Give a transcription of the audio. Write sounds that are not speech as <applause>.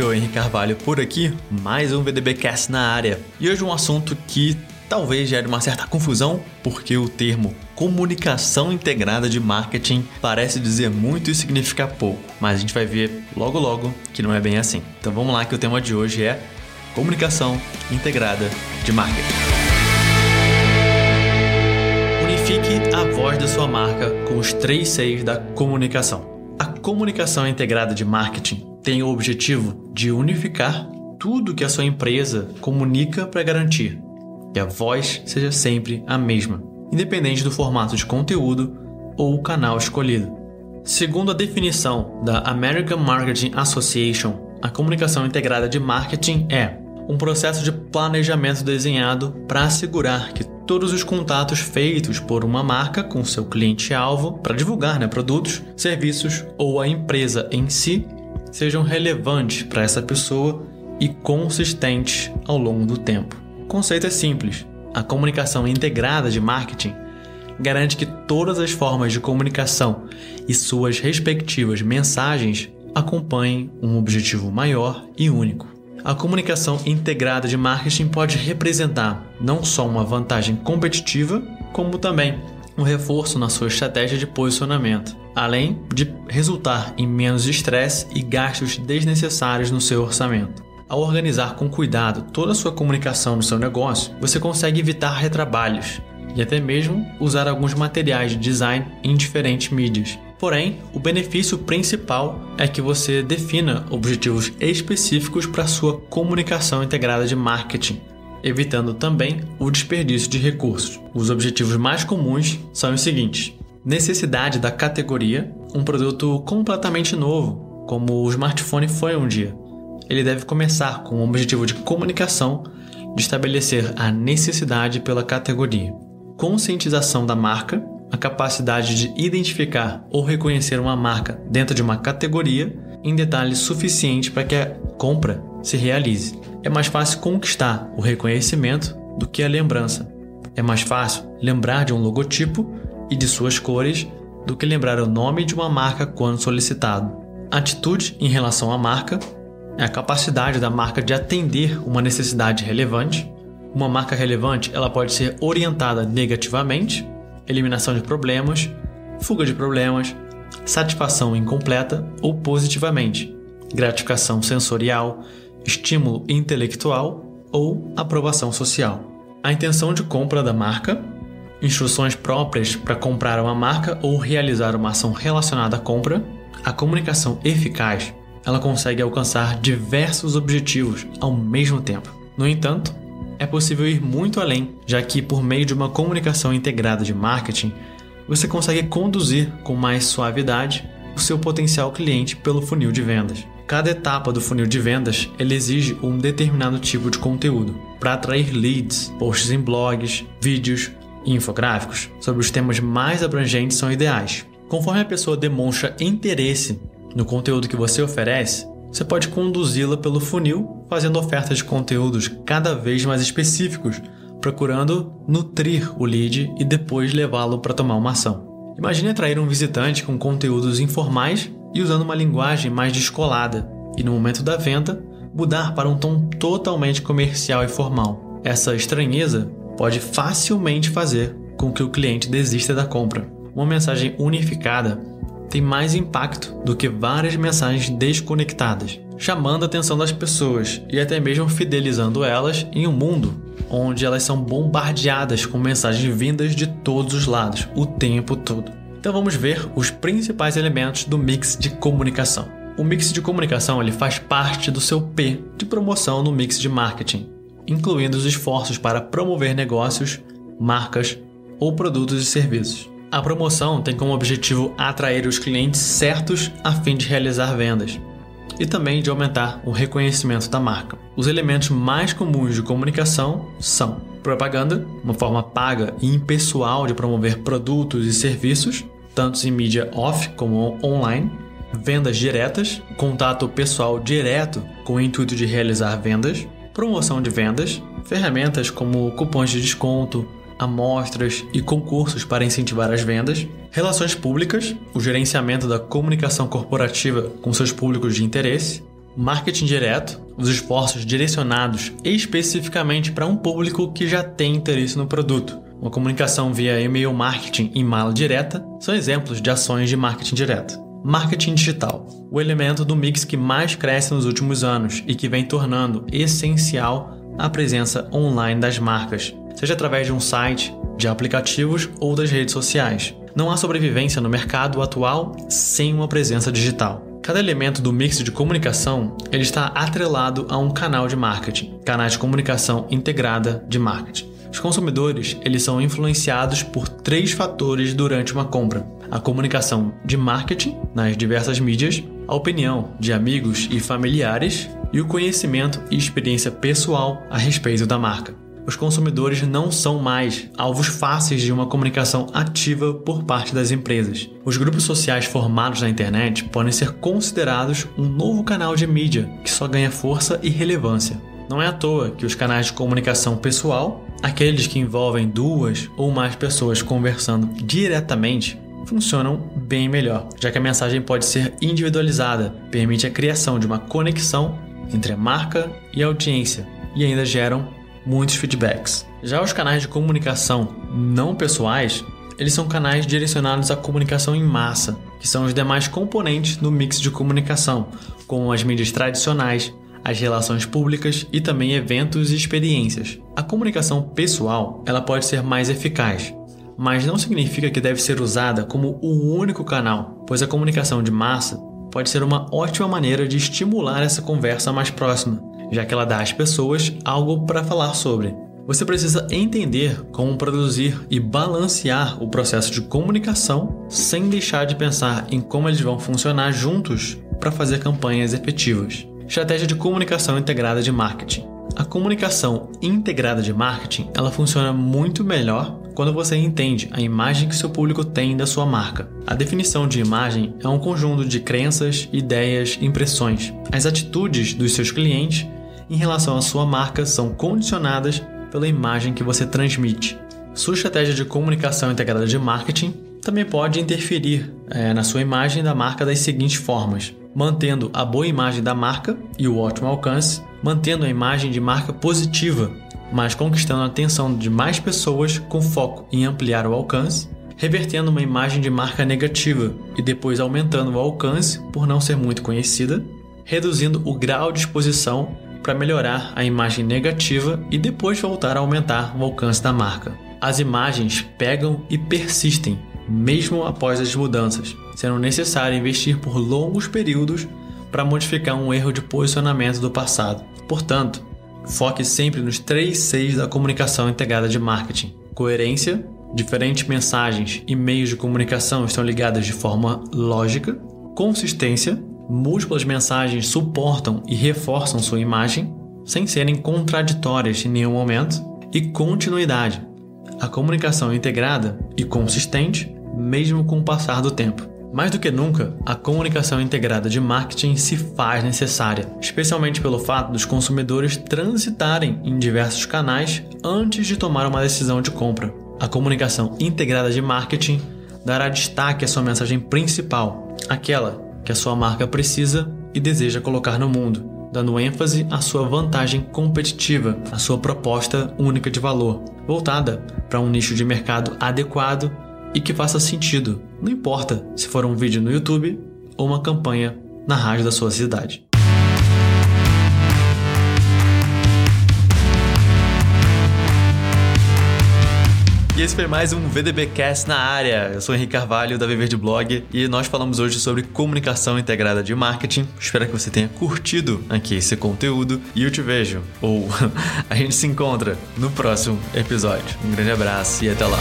Flávio Henrique Carvalho por aqui, mais um VDBcast na área. E hoje um assunto que talvez gere uma certa confusão, porque o termo comunicação integrada de marketing parece dizer muito e significa pouco, mas a gente vai ver logo logo que não é bem assim. Então vamos lá que o tema de hoje é comunicação integrada de marketing. Unifique a voz da sua marca com os três Cs da comunicação. A comunicação integrada de marketing tem o objetivo de unificar tudo que a sua empresa comunica para garantir que a voz seja sempre a mesma, independente do formato de conteúdo ou o canal escolhido. Segundo a definição da American Marketing Association, a comunicação integrada de marketing é um processo de planejamento desenhado para assegurar que todos os contatos feitos por uma marca com seu cliente-alvo para divulgar né, produtos, serviços ou a empresa em si sejam relevantes para essa pessoa e consistentes ao longo do tempo. O conceito é simples. A comunicação integrada de marketing garante que todas as formas de comunicação e suas respectivas mensagens acompanhem um objetivo maior e único. A comunicação integrada de marketing pode representar não só uma vantagem competitiva, como também um reforço na sua estratégia de posicionamento, além de resultar em menos estresse e gastos desnecessários no seu orçamento. Ao organizar com cuidado toda a sua comunicação no seu negócio, você consegue evitar retrabalhos e até mesmo usar alguns materiais de design em diferentes mídias. Porém, o benefício principal é que você defina objetivos específicos para sua comunicação integrada de marketing, evitando também o desperdício de recursos. Os objetivos mais comuns são os seguintes: necessidade da categoria, um produto completamente novo, como o smartphone foi um dia. Ele deve começar com o objetivo de comunicação de estabelecer a necessidade pela categoria. Conscientização da marca, a capacidade de identificar ou reconhecer uma marca dentro de uma categoria em detalhes suficiente para que a compra se realize. É mais fácil conquistar o reconhecimento do que a lembrança. É mais fácil lembrar de um logotipo e de suas cores do que lembrar o nome de uma marca quando solicitado. Atitude em relação à marca é a capacidade da marca de atender uma necessidade relevante. Uma marca relevante ela pode ser orientada negativamente, eliminação de problemas, fuga de problemas, satisfação incompleta ou positivamente, gratificação sensorial, estímulo intelectual ou aprovação social. A intenção de compra da marca, instruções próprias para comprar uma marca ou realizar uma ação relacionada à compra, a comunicação eficaz, ela consegue alcançar diversos objetivos ao mesmo tempo. No entanto, é possível ir muito além, já que por meio de uma comunicação integrada de marketing, você consegue conduzir com mais suavidade o seu potencial cliente pelo funil de vendas. Cada etapa do funil de vendas ele exige um determinado tipo de conteúdo para atrair leads, posts em blogs, vídeos e infográficos sobre os temas mais abrangentes são ideais. Conforme a pessoa demonstra interesse no conteúdo que você oferece, você pode conduzi-la pelo funil, fazendo ofertas de conteúdos cada vez mais específicos, procurando nutrir o lead e depois levá-lo para tomar uma ação. Imagine atrair um visitante com conteúdos informais e usando uma linguagem mais descolada, e no momento da venda, mudar para um tom totalmente comercial e formal. Essa estranheza pode facilmente fazer com que o cliente desista da compra. Uma mensagem unificada tem mais impacto do que várias mensagens desconectadas, chamando a atenção das pessoas e até mesmo fidelizando elas em um mundo onde elas são bombardeadas com mensagens vindas de todos os lados o tempo todo. Então vamos ver os principais elementos do mix de comunicação. O mix de comunicação ele faz parte do seu P de promoção no mix de marketing, incluindo os esforços para promover negócios, marcas ou produtos e serviços. A promoção tem como objetivo atrair os clientes certos a fim de realizar vendas e também de aumentar o reconhecimento da marca. Os elementos mais comuns de comunicação são propaganda, uma forma paga e impessoal de promover produtos e serviços, tanto em mídia off como online, vendas diretas, contato pessoal direto com o intuito de realizar vendas, promoção de vendas, ferramentas como cupons de desconto, amostras e concursos para incentivar as vendas, relações públicas, o gerenciamento da comunicação corporativa com seus públicos de interesse, Marketing direto, os esforços direcionados especificamente para um público que já tem interesse no produto. Uma comunicação via e-mail marketing e mala direta são exemplos de ações de marketing direto. Marketing digital, o elemento do mix que mais cresce nos últimos anos e que vem tornando essencial a presença online das marcas, seja através de um site, de aplicativos ou das redes sociais. Não há sobrevivência no mercado atual sem uma presença digital. Cada elemento do mix de comunicação ele está atrelado a um canal de marketing, canais de comunicação integrada de marketing. Os consumidores eles são influenciados por três fatores durante uma compra: a comunicação de marketing nas diversas mídias, a opinião de amigos e familiares e o conhecimento e experiência pessoal a respeito da marca os consumidores não são mais alvos fáceis de uma comunicação ativa por parte das empresas. Os grupos sociais formados na internet podem ser considerados um novo canal de mídia que só ganha força e relevância. Não é à toa que os canais de comunicação pessoal, aqueles que envolvem duas ou mais pessoas conversando diretamente, funcionam bem melhor, já que a mensagem pode ser individualizada, permite a criação de uma conexão entre a marca e a audiência e ainda geram muitos feedbacks. Já os canais de comunicação não pessoais, eles são canais direcionados à comunicação em massa, que são os demais componentes do mix de comunicação, como as mídias tradicionais, as relações públicas e também eventos e experiências. A comunicação pessoal, ela pode ser mais eficaz, mas não significa que deve ser usada como o único canal, pois a comunicação de massa pode ser uma ótima maneira de estimular essa conversa mais próxima, já que ela dá às pessoas algo para falar sobre. Você precisa entender como produzir e balancear o processo de comunicação sem deixar de pensar em como eles vão funcionar juntos para fazer campanhas efetivas. Estratégia de comunicação integrada de marketing. A comunicação integrada de marketing, ela funciona muito melhor quando você entende a imagem que seu público tem da sua marca. A definição de imagem é um conjunto de crenças, ideias, impressões. As atitudes dos seus clientes em relação à sua marca são condicionadas pela imagem que você transmite. Sua estratégia de comunicação integrada de marketing também pode interferir é, na sua imagem da marca das seguintes formas: mantendo a boa imagem da marca e o ótimo alcance, mantendo a imagem de marca positiva, mas conquistando a atenção de mais pessoas com foco em ampliar o alcance, revertendo uma imagem de marca negativa e depois aumentando o alcance por não ser muito conhecida, reduzindo o grau de exposição para melhorar a imagem negativa e depois voltar a aumentar o alcance da marca. As imagens pegam e persistem, mesmo após as mudanças, sendo necessário investir por longos períodos para modificar um erro de posicionamento do passado. Portanto, foque sempre nos três Cs da comunicação integrada de marketing: coerência, diferentes mensagens e meios de comunicação estão ligadas de forma lógica, consistência múltiplas mensagens suportam e reforçam sua imagem, sem serem contraditórias em nenhum momento, e continuidade, a comunicação integrada e consistente, mesmo com o passar do tempo. Mais do que nunca, a comunicação integrada de marketing se faz necessária, especialmente pelo fato dos consumidores transitarem em diversos canais antes de tomar uma decisão de compra. A comunicação integrada de marketing dará destaque à sua mensagem principal, aquela que a sua marca precisa e deseja colocar no mundo, dando ênfase à sua vantagem competitiva, à sua proposta única de valor, voltada para um nicho de mercado adequado e que faça sentido, não importa se for um vídeo no YouTube ou uma campanha na rádio da sua cidade. Esse foi mais um VDBcast na área. Eu sou Henrique Carvalho da Viver de Blog e nós falamos hoje sobre comunicação integrada de marketing. Espero que você tenha curtido aqui esse conteúdo e eu te vejo ou <laughs> a gente se encontra no próximo episódio. Um grande abraço e até lá.